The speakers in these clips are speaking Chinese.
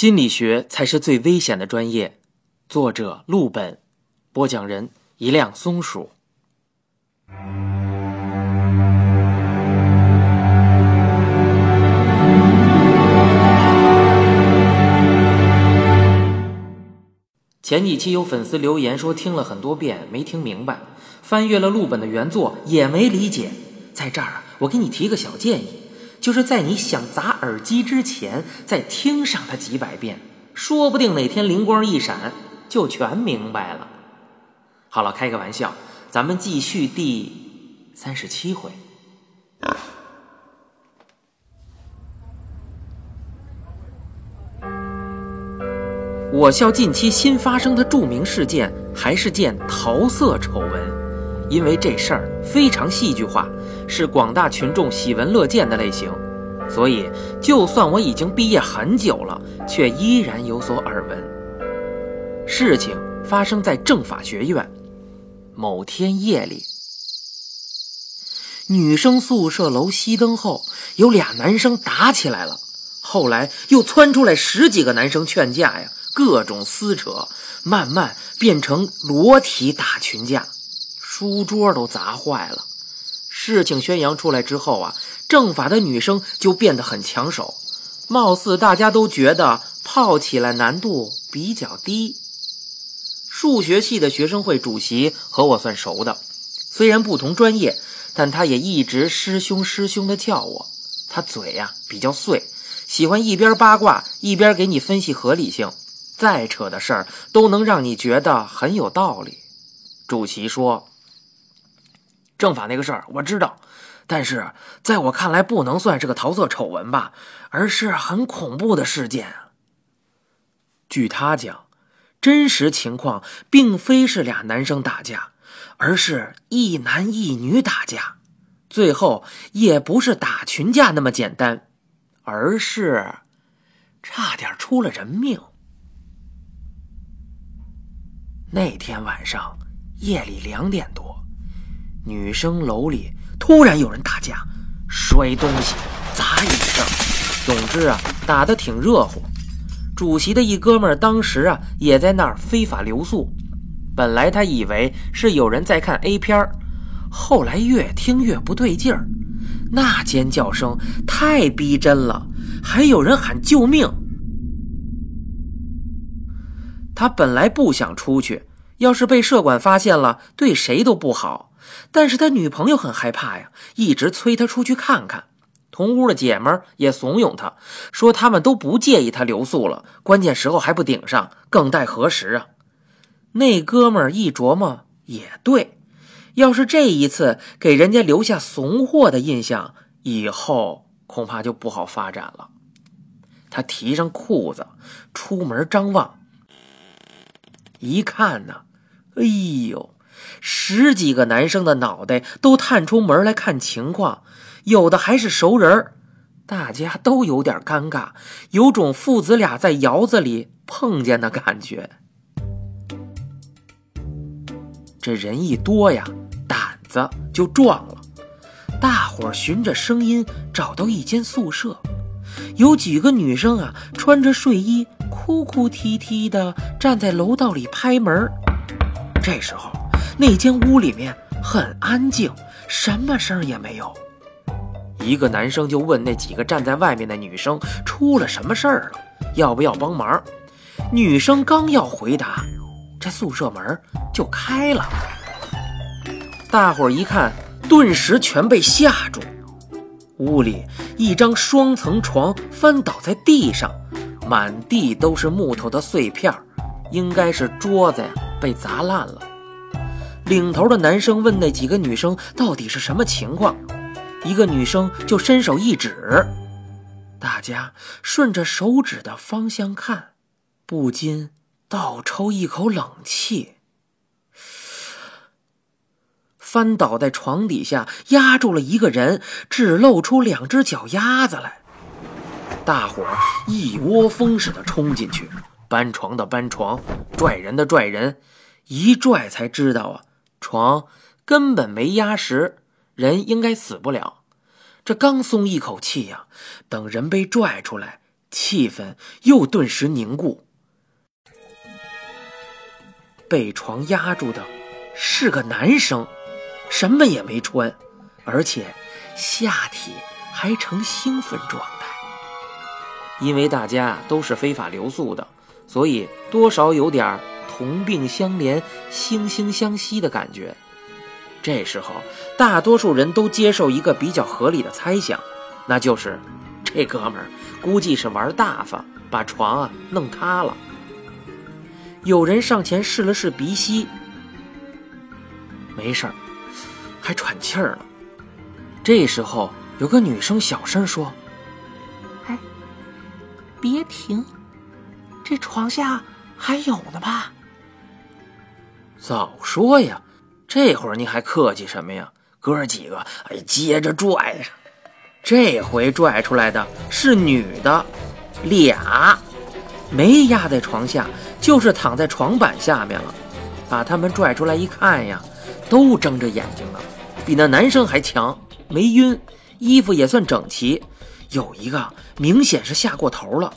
心理学才是最危险的专业。作者：陆本，播讲人：一辆松鼠。前几期有粉丝留言说听了很多遍没听明白，翻阅了陆本的原作也没理解。在这儿，我给你提个小建议。就是在你想砸耳机之前，再听上它几百遍，说不定哪天灵光一闪，就全明白了。好了，开个玩笑，咱们继续第三十七回。我校近期新发生的著名事件，还是件桃色丑闻。因为这事儿非常戏剧化，是广大群众喜闻乐见的类型，所以就算我已经毕业很久了，却依然有所耳闻。事情发生在政法学院，某天夜里，女生宿舍楼熄灯后，有俩男生打起来了，后来又窜出来十几个男生劝架呀，各种撕扯，慢慢变成裸体打群架。书桌都砸坏了。事情宣扬出来之后啊，政法的女生就变得很抢手，貌似大家都觉得泡起来难度比较低。数学系的学生会主席和我算熟的，虽然不同专业，但他也一直师兄师兄的叫我。他嘴呀比较碎，喜欢一边八卦一边给你分析合理性，再扯的事儿都能让你觉得很有道理。主席说。政法那个事儿我知道，但是在我看来不能算是个桃色丑闻吧，而是很恐怖的事件。据他讲，真实情况并非是俩男生打架，而是一男一女打架，最后也不是打群架那么简单，而是差点出了人命。那天晚上夜里两点多。女生楼里突然有人打架，摔东西、砸椅子，总之啊，打得挺热乎。主席的一哥们儿当时啊也在那儿非法留宿。本来他以为是有人在看 A 片儿，后来越听越不对劲儿，那尖叫声太逼真了，还有人喊救命。他本来不想出去，要是被社管发现了，对谁都不好。但是他女朋友很害怕呀，一直催他出去看看。同屋的姐们也怂恿他，说他们都不介意他留宿了，关键时候还不顶上，更待何时啊？那哥们一琢磨，也对，要是这一次给人家留下怂货的印象，以后恐怕就不好发展了。他提上裤子，出门张望，一看呢，哎呦！十几个男生的脑袋都探出门来看情况，有的还是熟人大家都有点尴尬，有种父子俩在窑子里碰见的感觉。这人一多呀，胆子就壮了。大伙循着声音找到一间宿舍，有几个女生啊，穿着睡衣，哭哭啼啼的站在楼道里拍门。这时候。那间屋里面很安静，什么声也没有。一个男生就问那几个站在外面的女生出了什么事儿了，要不要帮忙？女生刚要回答，这宿舍门就开了。大伙儿一看，顿时全被吓住。屋里一张双层床翻倒在地上，满地都是木头的碎片应该是桌子呀被砸烂了。领头的男生问那几个女生到底是什么情况，一个女生就伸手一指，大家顺着手指的方向看，不禁倒抽一口冷气。翻倒在床底下压住了一个人，只露出两只脚丫子来。大伙儿一窝蜂似的冲进去，搬床的搬床，拽人的拽人，一拽才知道啊。床根本没压实，人应该死不了。这刚松一口气呀，等人被拽出来，气氛又顿时凝固。被床压住的是个男生，什么也没穿，而且下体还呈兴奋状态。因为大家都是非法留宿的，所以多少有点同病相怜、惺惺相惜的感觉。这时候，大多数人都接受一个比较合理的猜想，那就是这哥们儿估计是玩大发，把床啊弄塌了。有人上前试了试鼻息，没事儿，还喘气儿了。这时候，有个女生小声说：“哎，别停，这床下还有呢吧？”早说呀！这会儿你还客气什么呀？哥几个，哎，接着拽上。这回拽出来的是女的，俩，没压在床下。就是躺在床板下面了，把他们拽出来一看呀，都睁着眼睛呢，比那男生还强，没晕，衣服也算整齐。有一个明显是吓过头了，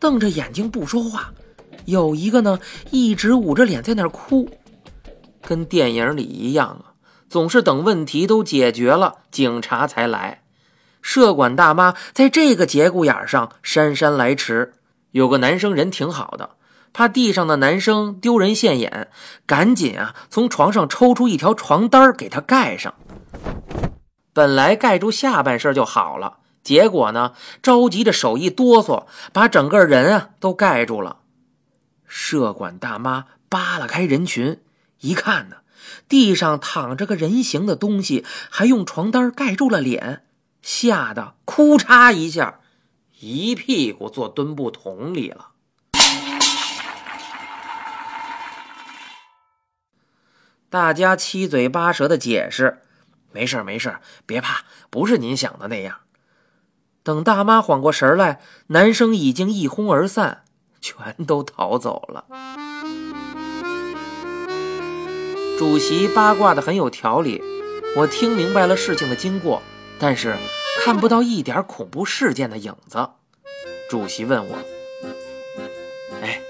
瞪着眼睛不说话；有一个呢，一直捂着脸在那儿哭，跟电影里一样啊，总是等问题都解决了，警察才来。社管大妈在这个节骨眼上姗姗来迟。有个男生人挺好的。怕地上的男生丢人现眼，赶紧啊从床上抽出一条床单给他盖上。本来盖住下半身就好了，结果呢着急的手一哆嗦，把整个人啊都盖住了。社管大妈扒拉开人群，一看呢，地上躺着个人形的东西，还用床单盖住了脸，吓得哭嚓一下，一屁股坐墩布桶里了。大家七嘴八舌的解释：“没事没事别怕，不是您想的那样。”等大妈缓过神来，男生已经一哄而散，全都逃走了。主席八卦的很有条理，我听明白了事情的经过，但是看不到一点恐怖事件的影子。主席问我：“哎，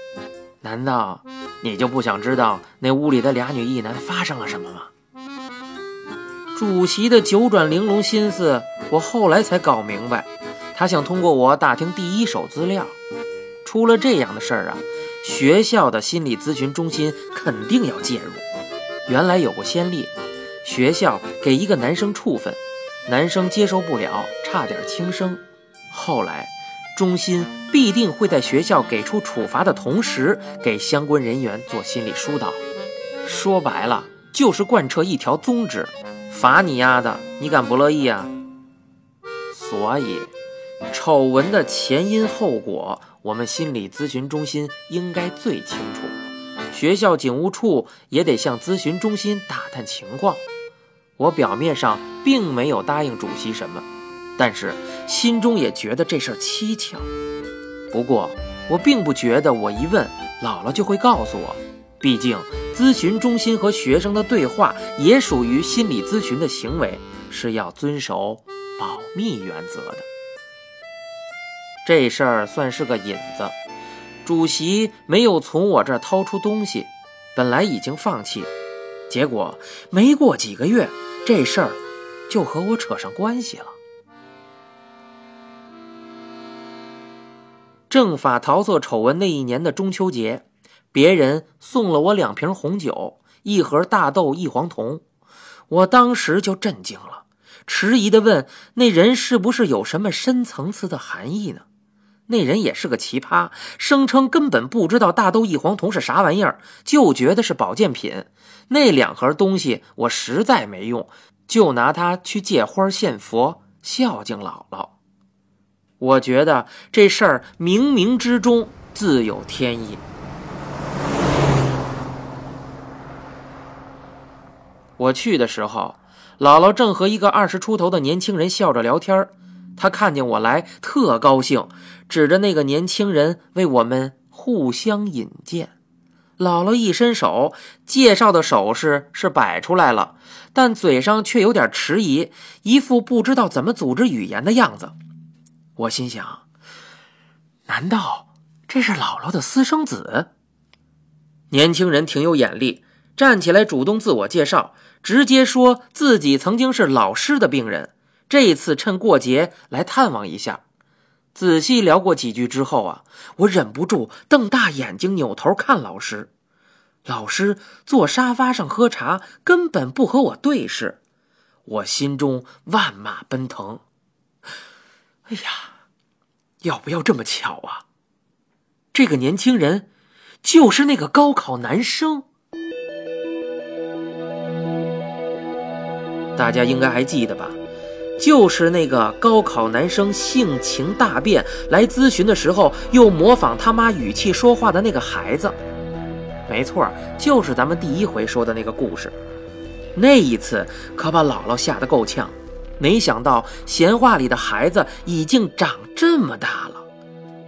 难道？”你就不想知道那屋里的俩女一男发生了什么吗？主席的九转玲珑心思，我后来才搞明白。他想通过我打听第一手资料。出了这样的事儿啊，学校的心理咨询中心肯定要介入。原来有过先例，学校给一个男生处分，男生接受不了，差点轻生。后来。中心必定会在学校给出处罚的同时，给相关人员做心理疏导。说白了，就是贯彻一条宗旨：罚你丫的，你敢不乐意啊？所以，丑闻的前因后果，我们心理咨询中心应该最清楚。学校警务处也得向咨询中心打探情况。我表面上并没有答应主席什么。但是心中也觉得这事儿蹊跷。不过我并不觉得我一问姥姥就会告诉我，毕竟咨询中心和学生的对话也属于心理咨询的行为，是要遵守保密原则的。这事儿算是个引子。主席没有从我这儿掏出东西，本来已经放弃，结果没过几个月，这事儿就和我扯上关系了。正法桃色丑闻那一年的中秋节，别人送了我两瓶红酒，一盒大豆异黄酮，我当时就震惊了，迟疑的问那人是不是有什么深层次的含义呢？那人也是个奇葩，声称根本不知道大豆异黄酮是啥玩意儿，就觉得是保健品。那两盒东西我实在没用，就拿它去借花献佛，孝敬姥姥。我觉得这事儿冥冥之中自有天意。我去的时候，姥姥正和一个二十出头的年轻人笑着聊天他看见我来，特高兴，指着那个年轻人为我们互相引荐。姥姥一伸手，介绍的手势是摆出来了，但嘴上却有点迟疑，一副不知道怎么组织语言的样子。我心想，难道这是姥姥的私生子？年轻人挺有眼力，站起来主动自我介绍，直接说自己曾经是老师的病人，这次趁过节来探望一下。仔细聊过几句之后啊，我忍不住瞪大眼睛，扭头看老师。老师坐沙发上喝茶，根本不和我对视，我心中万马奔腾。哎呀，要不要这么巧啊？这个年轻人就是那个高考男生，大家应该还记得吧？就是那个高考男生性情大变来咨询的时候，又模仿他妈语气说话的那个孩子。没错，就是咱们第一回说的那个故事。那一次可把姥姥吓得够呛，没想到闲话里的孩子已经长这么大了，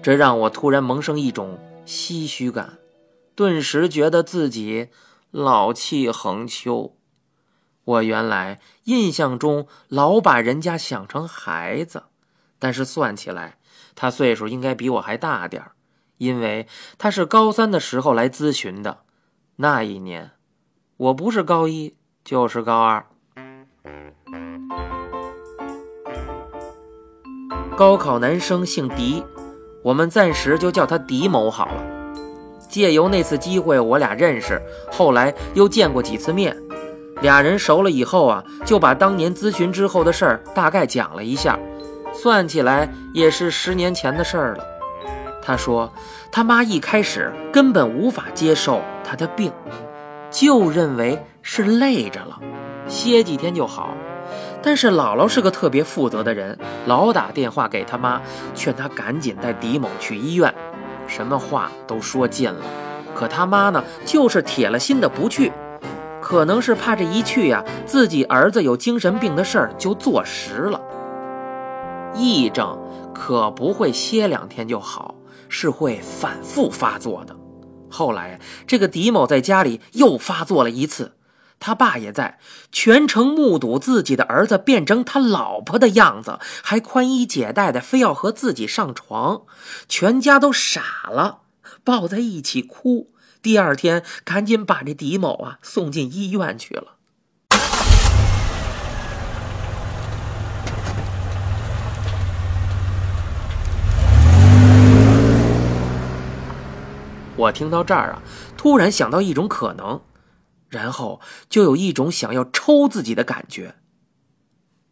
这让我突然萌生一种唏嘘感，顿时觉得自己老气横秋。我原来印象中老把人家想成孩子，但是算起来，他岁数应该比我还大点。因为他是高三的时候来咨询的，那一年，我不是高一就是高二。高考男生姓狄，我们暂时就叫他狄某好了。借由那次机会，我俩认识，后来又见过几次面。俩人熟了以后啊，就把当年咨询之后的事儿大概讲了一下，算起来也是十年前的事儿了。他说：“他妈一开始根本无法接受他的病，就认为是累着了，歇几天就好。但是姥姥是个特别负责的人，老打电话给他妈，劝他赶紧带狄某去医院，什么话都说尽了。可他妈呢，就是铁了心的不去。可能是怕这一去呀，自己儿子有精神病的事儿就坐实了。癔症可不会歇两天就好。”是会反复发作的。后来，这个狄某在家里又发作了一次，他爸也在，全程目睹自己的儿子变成他老婆的样子，还宽衣解带的，非要和自己上床，全家都傻了，抱在一起哭。第二天，赶紧把这狄某啊送进医院去了。我听到这儿啊，突然想到一种可能，然后就有一种想要抽自己的感觉。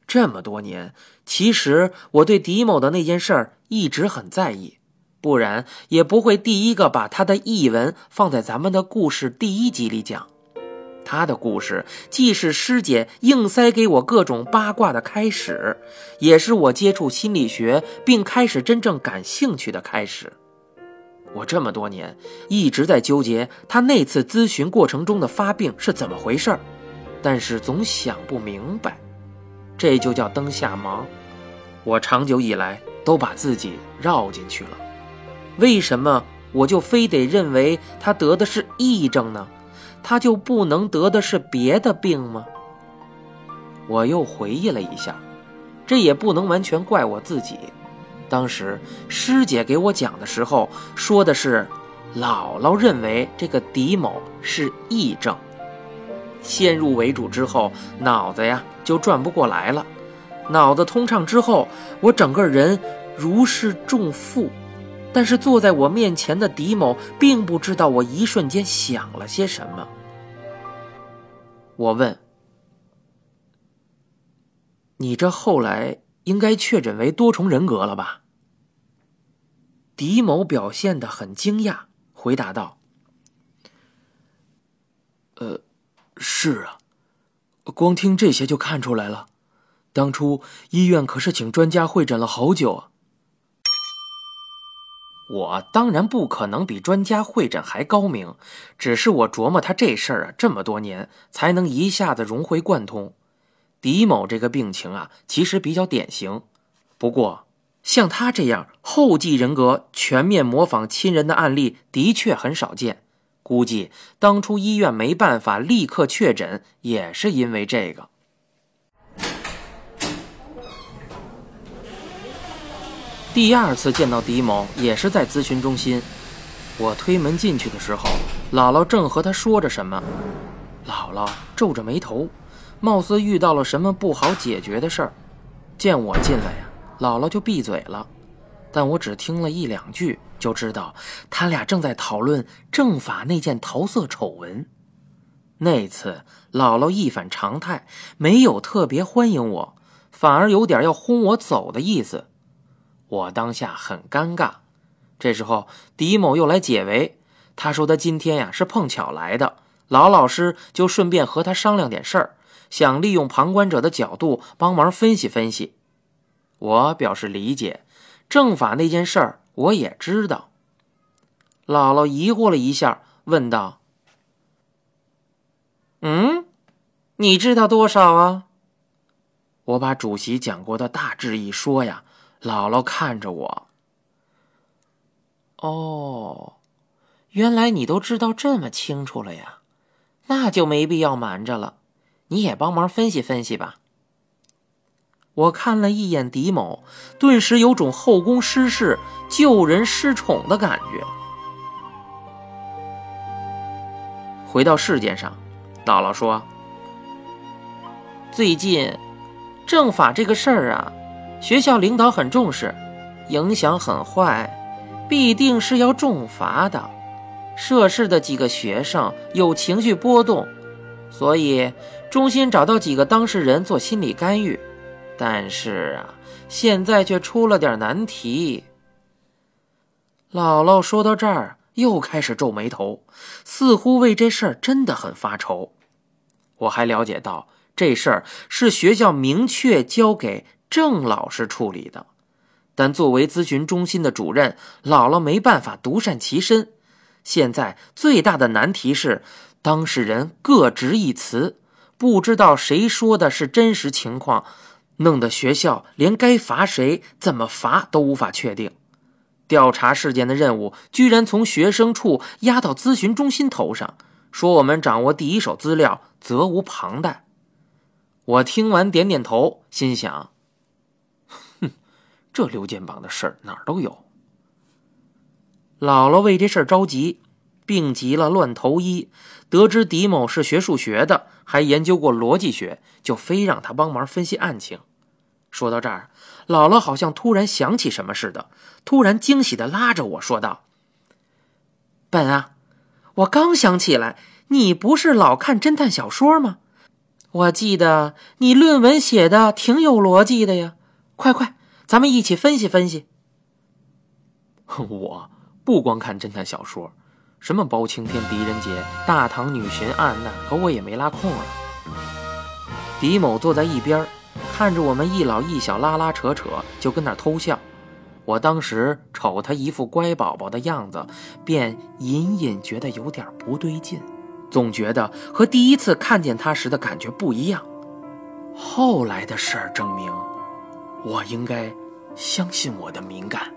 这么多年，其实我对狄某的那件事一直很在意，不然也不会第一个把他的译文放在咱们的故事第一集里讲。他的故事既是师姐硬塞给我各种八卦的开始，也是我接触心理学并开始真正感兴趣的开始。我这么多年一直在纠结他那次咨询过程中的发病是怎么回事但是总想不明白，这就叫灯下盲。我长久以来都把自己绕进去了，为什么我就非得认为他得的是癔症呢？他就不能得的是别的病吗？我又回忆了一下，这也不能完全怪我自己。当时师姐给我讲的时候，说的是姥姥认为这个狄某是癔症，先入为主之后，脑子呀就转不过来了。脑子通畅之后，我整个人如释重负。但是坐在我面前的狄某并不知道我一瞬间想了些什么。我问：“你这后来？”应该确诊为多重人格了吧？狄某表现的很惊讶，回答道：“呃，是啊，光听这些就看出来了。当初医院可是请专家会诊了好久啊。我当然不可能比专家会诊还高明，只是我琢磨他这事儿啊，这么多年才能一下子融会贯通。”狄某这个病情啊，其实比较典型。不过，像他这样后继人格全面模仿亲人的案例的确很少见。估计当初医院没办法立刻确诊，也是因为这个。第二次见到狄某也是在咨询中心。我推门进去的时候，姥姥正和他说着什么。姥姥皱着眉头，貌似遇到了什么不好解决的事儿。见我进来呀，姥姥就闭嘴了。但我只听了一两句，就知道他俩正在讨论政法那件桃色丑闻。那次姥姥一反常态，没有特别欢迎我，反而有点要轰我走的意思。我当下很尴尬。这时候，狄某又来解围。他说他今天呀是碰巧来的，老老师就顺便和他商量点事儿，想利用旁观者的角度帮忙分析分析。我表示理解，正法那件事儿我也知道。姥姥疑惑了一下，问道：“嗯，你知道多少啊？”我把主席讲过的大致一说呀，姥姥看着我。哦，原来你都知道这么清楚了呀，那就没必要瞒着了。你也帮忙分析分析吧。我看了一眼狄某，顿时有种后宫失势、救人失宠的感觉。回到事件上，姥姥说：“最近政法这个事儿啊，学校领导很重视，影响很坏。”必定是要重罚的。涉事的几个学生有情绪波动，所以中心找到几个当事人做心理干预。但是啊，现在却出了点难题。姥姥说到这儿，又开始皱眉头，似乎为这事儿真的很发愁。我还了解到，这事儿是学校明确交给郑老师处理的。但作为咨询中心的主任，姥姥没办法独善其身。现在最大的难题是，当事人各执一词，不知道谁说的是真实情况，弄得学校连该罚谁、怎么罚都无法确定。调查事件的任务居然从学生处压到咨询中心头上，说我们掌握第一手资料，责无旁贷。我听完点点头，心想。这溜肩膀的事儿哪儿都有。姥姥为这事儿着急，病急了乱投医。得知狄某是学数学的，还研究过逻辑学，就非让他帮忙分析案情。说到这儿，姥姥好像突然想起什么似的，突然惊喜的拉着我说道：“本啊，我刚想起来，你不是老看侦探小说吗？我记得你论文写的挺有逻辑的呀，快快！”咱们一起分析分析。我不光看侦探小说，什么包青天、狄仁杰、大唐女巡案，那可我也没拉空啊。狄某坐在一边，看着我们一老一小拉拉扯扯，就跟那偷笑。我当时瞅他一副乖宝宝的样子，便隐隐觉得有点不对劲，总觉得和第一次看见他时的感觉不一样。后来的事儿证明。我应该相信我的敏感。